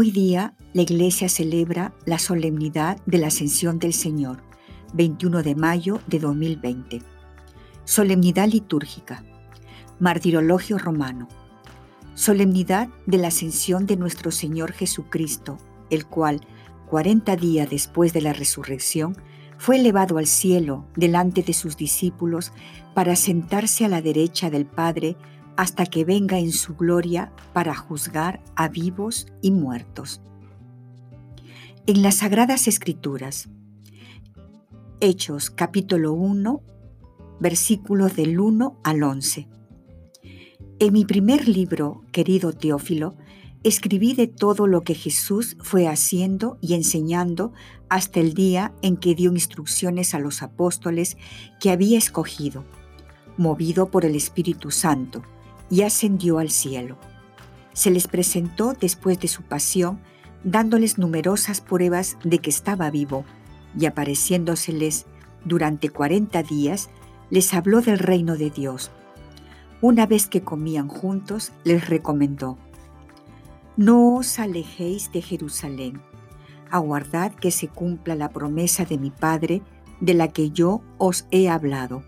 Hoy día la Iglesia celebra la solemnidad de la Ascensión del Señor, 21 de mayo de 2020. Solemnidad litúrgica. Martirologio romano. Solemnidad de la Ascensión de nuestro Señor Jesucristo, el cual, 40 días después de la resurrección, fue elevado al cielo delante de sus discípulos para sentarse a la derecha del Padre hasta que venga en su gloria para juzgar a vivos y muertos. En las Sagradas Escrituras, Hechos capítulo 1, versículos del 1 al 11. En mi primer libro, querido Teófilo, escribí de todo lo que Jesús fue haciendo y enseñando hasta el día en que dio instrucciones a los apóstoles que había escogido, movido por el Espíritu Santo y ascendió al cielo. Se les presentó después de su pasión, dándoles numerosas pruebas de que estaba vivo, y apareciéndoseles durante cuarenta días, les habló del reino de Dios. Una vez que comían juntos, les recomendó, No os alejéis de Jerusalén, aguardad que se cumpla la promesa de mi Padre, de la que yo os he hablado.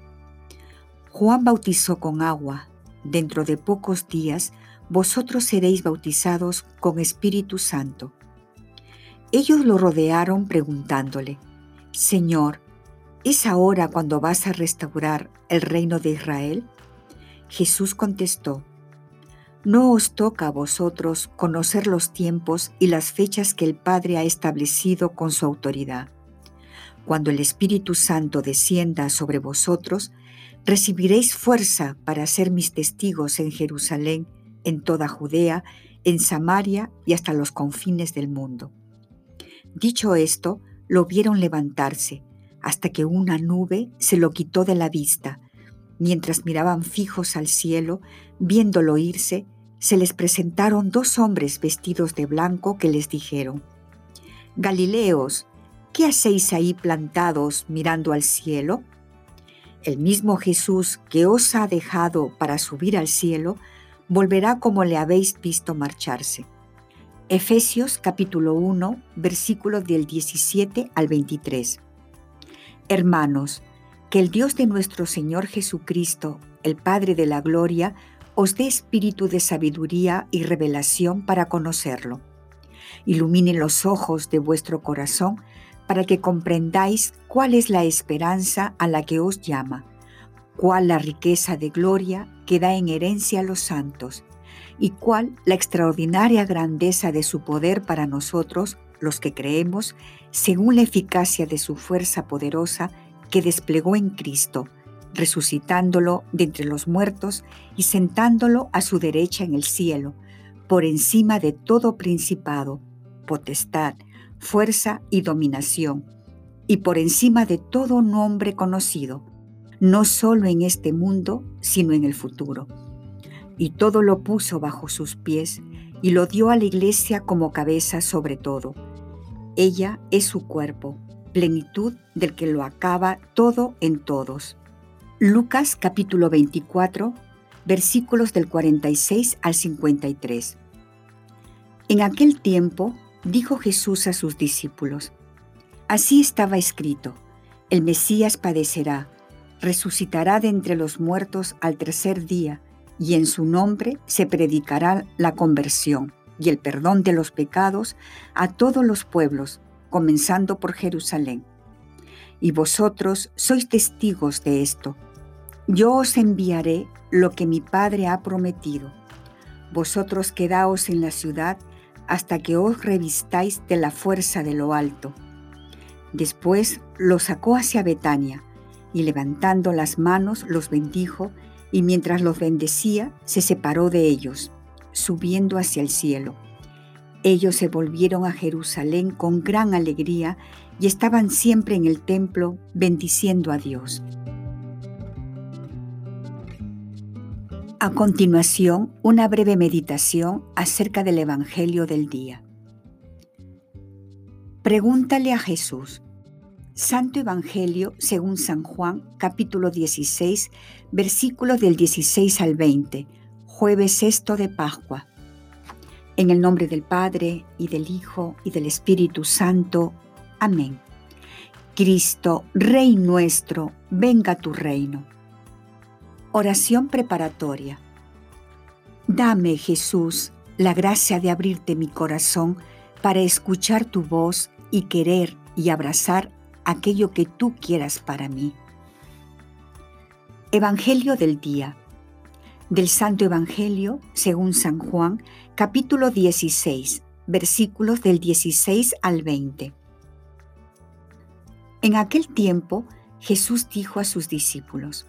Juan bautizó con agua, dentro de pocos días vosotros seréis bautizados con Espíritu Santo. Ellos lo rodearon preguntándole, Señor, ¿es ahora cuando vas a restaurar el reino de Israel? Jesús contestó, No os toca a vosotros conocer los tiempos y las fechas que el Padre ha establecido con su autoridad. Cuando el Espíritu Santo descienda sobre vosotros, recibiréis fuerza para ser mis testigos en Jerusalén, en toda Judea, en Samaria y hasta los confines del mundo. Dicho esto, lo vieron levantarse, hasta que una nube se lo quitó de la vista. Mientras miraban fijos al cielo, viéndolo irse, se les presentaron dos hombres vestidos de blanco que les dijeron, Galileos, ¿qué hacéis ahí plantados mirando al cielo? El mismo Jesús que os ha dejado para subir al cielo, volverá como le habéis visto marcharse. Efesios capítulo 1, versículos del 17 al 23. Hermanos, que el Dios de nuestro Señor Jesucristo, el Padre de la Gloria, os dé espíritu de sabiduría y revelación para conocerlo. Ilumine los ojos de vuestro corazón para que comprendáis cuál es la esperanza a la que os llama, cuál la riqueza de gloria que da en herencia a los santos, y cuál la extraordinaria grandeza de su poder para nosotros, los que creemos, según la eficacia de su fuerza poderosa que desplegó en Cristo, resucitándolo de entre los muertos y sentándolo a su derecha en el cielo, por encima de todo principado, potestad, fuerza y dominación, y por encima de todo nombre conocido, no solo en este mundo, sino en el futuro. Y todo lo puso bajo sus pies y lo dio a la iglesia como cabeza sobre todo. Ella es su cuerpo, plenitud del que lo acaba todo en todos. Lucas capítulo 24, versículos del 46 al 53. En aquel tiempo dijo Jesús a sus discípulos, Así estaba escrito, el Mesías padecerá, resucitará de entre los muertos al tercer día, y en su nombre se predicará la conversión y el perdón de los pecados a todos los pueblos, comenzando por Jerusalén. Y vosotros sois testigos de esto. Yo os enviaré lo que mi Padre ha prometido. Vosotros quedaos en la ciudad hasta que os revistáis de la fuerza de lo alto. Después los sacó hacia Betania, y levantando las manos los bendijo, y mientras los bendecía, se separó de ellos, subiendo hacia el cielo. Ellos se volvieron a Jerusalén con gran alegría y estaban siempre en el templo bendiciendo a Dios. A continuación, una breve meditación acerca del Evangelio del día. Pregúntale a Jesús. Santo Evangelio según San Juan, capítulo 16, versículos del 16 al 20, jueves sexto de Pascua. En el nombre del Padre, y del Hijo, y del Espíritu Santo. Amén. Cristo, Rey nuestro, venga tu reino. Oración preparatoria. Dame, Jesús, la gracia de abrirte mi corazón para escuchar tu voz y querer y abrazar aquello que tú quieras para mí. Evangelio del día. Del Santo Evangelio, según San Juan, capítulo 16, versículos del 16 al 20. En aquel tiempo Jesús dijo a sus discípulos,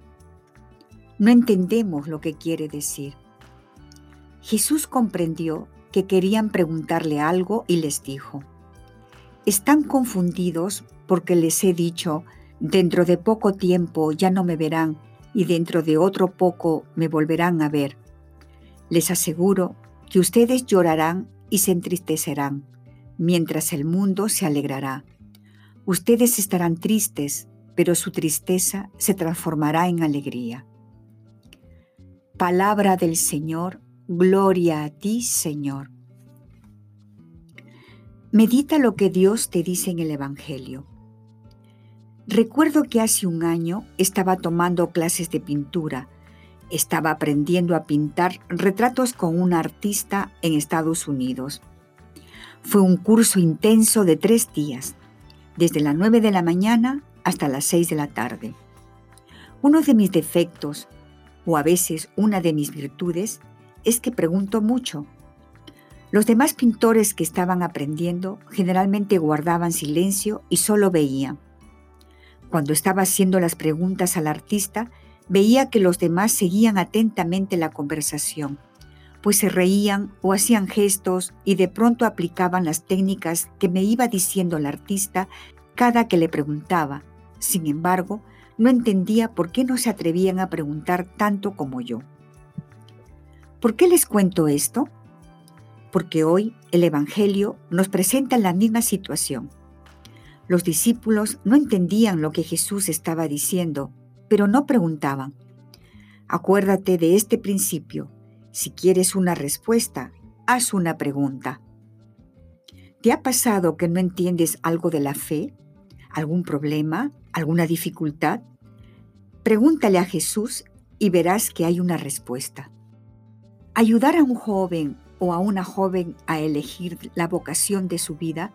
No entendemos lo que quiere decir. Jesús comprendió que querían preguntarle algo y les dijo, están confundidos porque les he dicho, dentro de poco tiempo ya no me verán y dentro de otro poco me volverán a ver. Les aseguro que ustedes llorarán y se entristecerán, mientras el mundo se alegrará. Ustedes estarán tristes, pero su tristeza se transformará en alegría. Palabra del Señor, gloria a ti, Señor. Medita lo que Dios te dice en el Evangelio. Recuerdo que hace un año estaba tomando clases de pintura. Estaba aprendiendo a pintar retratos con una artista en Estados Unidos. Fue un curso intenso de tres días, desde las nueve de la mañana hasta las 6 de la tarde. Uno de mis defectos, o a veces una de mis virtudes, es que pregunto mucho. Los demás pintores que estaban aprendiendo generalmente guardaban silencio y solo veían. Cuando estaba haciendo las preguntas al artista, veía que los demás seguían atentamente la conversación, pues se reían o hacían gestos y de pronto aplicaban las técnicas que me iba diciendo el artista cada que le preguntaba, sin embargo, no entendía por qué no se atrevían a preguntar tanto como yo. ¿Por qué les cuento esto? Porque hoy el Evangelio nos presenta la misma situación. Los discípulos no entendían lo que Jesús estaba diciendo, pero no preguntaban. Acuérdate de este principio. Si quieres una respuesta, haz una pregunta. ¿Te ha pasado que no entiendes algo de la fe? ¿Algún problema? Alguna dificultad, pregúntale a Jesús y verás que hay una respuesta. Ayudar a un joven o a una joven a elegir la vocación de su vida,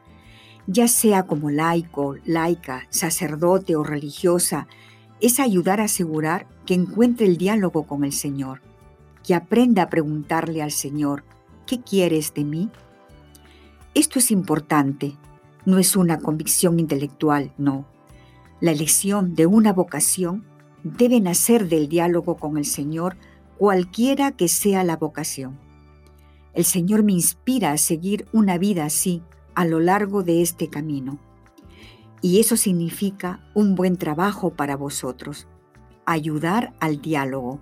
ya sea como laico, laica, sacerdote o religiosa, es ayudar a asegurar que encuentre el diálogo con el Señor, que aprenda a preguntarle al Señor, ¿qué quieres de mí? Esto es importante, no es una convicción intelectual, no, la elección de una vocación debe nacer del diálogo con el Señor, cualquiera que sea la vocación. El Señor me inspira a seguir una vida así a lo largo de este camino. Y eso significa un buen trabajo para vosotros, ayudar al diálogo.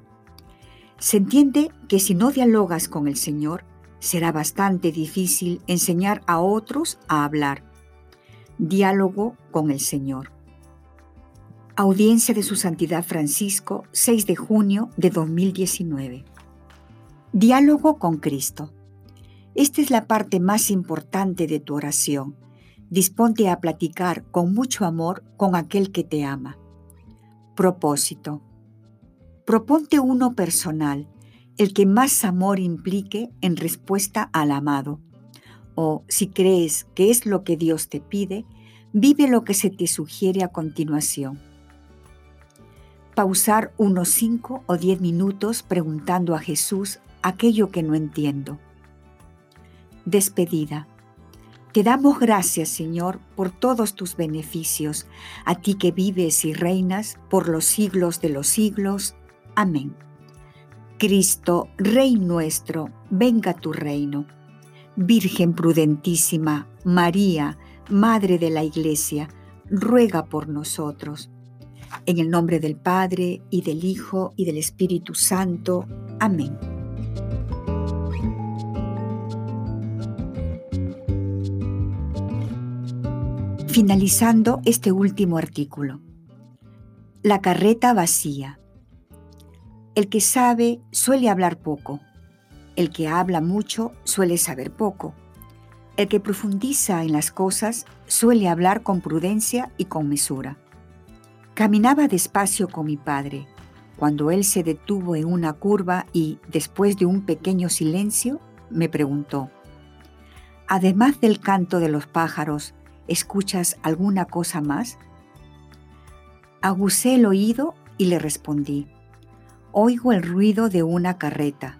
Se entiende que si no dialogas con el Señor, será bastante difícil enseñar a otros a hablar. Diálogo con el Señor. Audiencia de Su Santidad Francisco, 6 de junio de 2019. Diálogo con Cristo. Esta es la parte más importante de tu oración. Disponte a platicar con mucho amor con aquel que te ama. Propósito. Proponte uno personal, el que más amor implique en respuesta al amado. O, si crees que es lo que Dios te pide, vive lo que se te sugiere a continuación pausar unos cinco o diez minutos preguntando a Jesús aquello que no entiendo. Despedida. Te damos gracias, Señor, por todos tus beneficios, a ti que vives y reinas por los siglos de los siglos. Amén. Cristo, Rey nuestro, venga tu reino. Virgen prudentísima, María, Madre de la Iglesia, ruega por nosotros. En el nombre del Padre, y del Hijo, y del Espíritu Santo. Amén. Finalizando este último artículo. La carreta vacía. El que sabe suele hablar poco. El que habla mucho suele saber poco. El que profundiza en las cosas suele hablar con prudencia y con mesura. Caminaba despacio con mi padre, cuando él se detuvo en una curva y, después de un pequeño silencio, me preguntó, Además del canto de los pájaros, ¿escuchas alguna cosa más? Aguzé el oído y le respondí, Oigo el ruido de una carreta.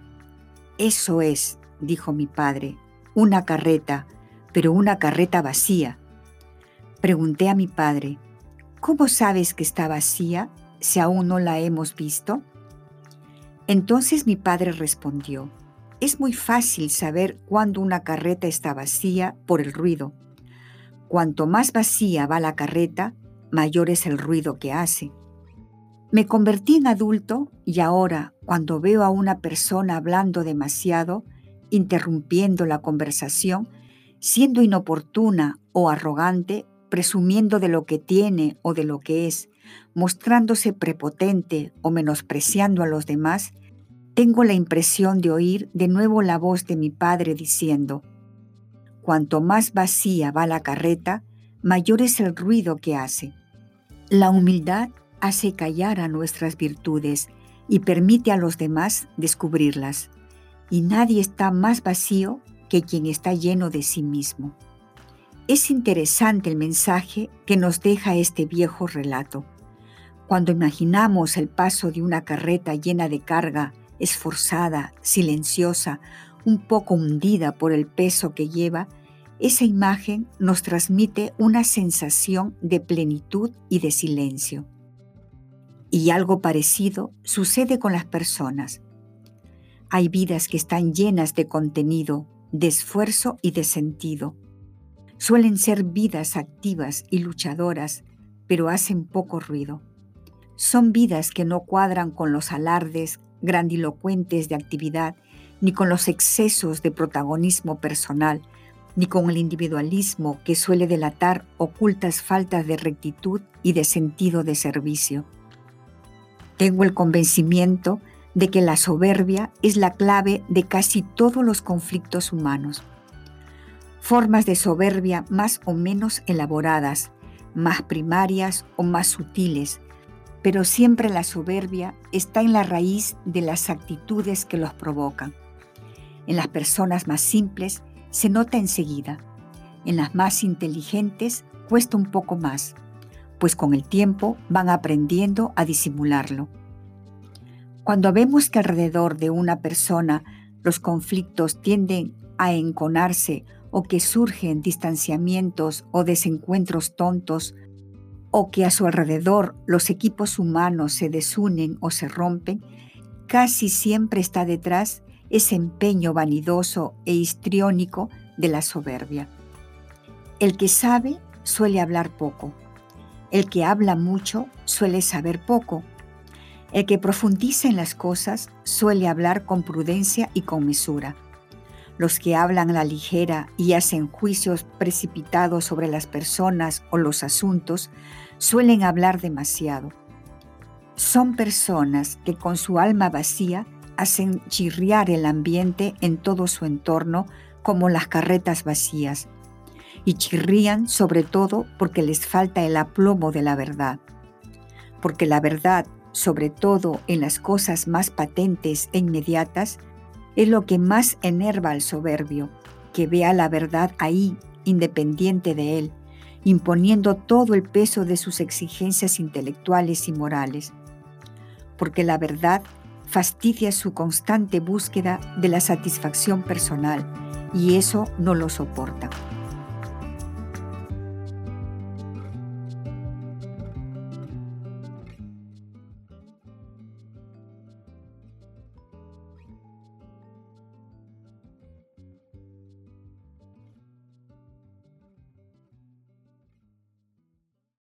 Eso es, dijo mi padre, una carreta, pero una carreta vacía. Pregunté a mi padre, ¿cómo sabes que está vacía si aún no la hemos visto? Entonces mi padre respondió, es muy fácil saber cuándo una carreta está vacía por el ruido. Cuanto más vacía va la carreta, mayor es el ruido que hace. Me convertí en adulto y ahora, cuando veo a una persona hablando demasiado, interrumpiendo la conversación, siendo inoportuna o arrogante, presumiendo de lo que tiene o de lo que es, mostrándose prepotente o menospreciando a los demás, tengo la impresión de oír de nuevo la voz de mi padre diciendo, Cuanto más vacía va la carreta, mayor es el ruido que hace. La humildad hace callar a nuestras virtudes y permite a los demás descubrirlas y nadie está más vacío que quien está lleno de sí mismo. Es interesante el mensaje que nos deja este viejo relato. Cuando imaginamos el paso de una carreta llena de carga, esforzada, silenciosa, un poco hundida por el peso que lleva, esa imagen nos transmite una sensación de plenitud y de silencio. Y algo parecido sucede con las personas. Hay vidas que están llenas de contenido, de esfuerzo y de sentido. Suelen ser vidas activas y luchadoras, pero hacen poco ruido. Son vidas que no cuadran con los alardes grandilocuentes de actividad, ni con los excesos de protagonismo personal, ni con el individualismo que suele delatar ocultas faltas de rectitud y de sentido de servicio. Tengo el convencimiento de que la soberbia es la clave de casi todos los conflictos humanos. Formas de soberbia más o menos elaboradas, más primarias o más sutiles, pero siempre la soberbia está en la raíz de las actitudes que los provocan. En las personas más simples se nota enseguida, en las más inteligentes cuesta un poco más, pues con el tiempo van aprendiendo a disimularlo. Cuando vemos que alrededor de una persona los conflictos tienden a enconarse o que surgen distanciamientos o desencuentros tontos, o que a su alrededor los equipos humanos se desunen o se rompen, casi siempre está detrás ese empeño vanidoso e histriónico de la soberbia. El que sabe suele hablar poco. El que habla mucho suele saber poco el que profundiza en las cosas suele hablar con prudencia y con mesura. Los que hablan la ligera y hacen juicios precipitados sobre las personas o los asuntos suelen hablar demasiado. Son personas que con su alma vacía hacen chirriar el ambiente en todo su entorno como las carretas vacías, y chirrían sobre todo porque les falta el aplomo de la verdad. Porque la verdad sobre todo en las cosas más patentes e inmediatas, es lo que más enerva al soberbio, que vea la verdad ahí, independiente de él, imponiendo todo el peso de sus exigencias intelectuales y morales. Porque la verdad fastidia su constante búsqueda de la satisfacción personal y eso no lo soporta.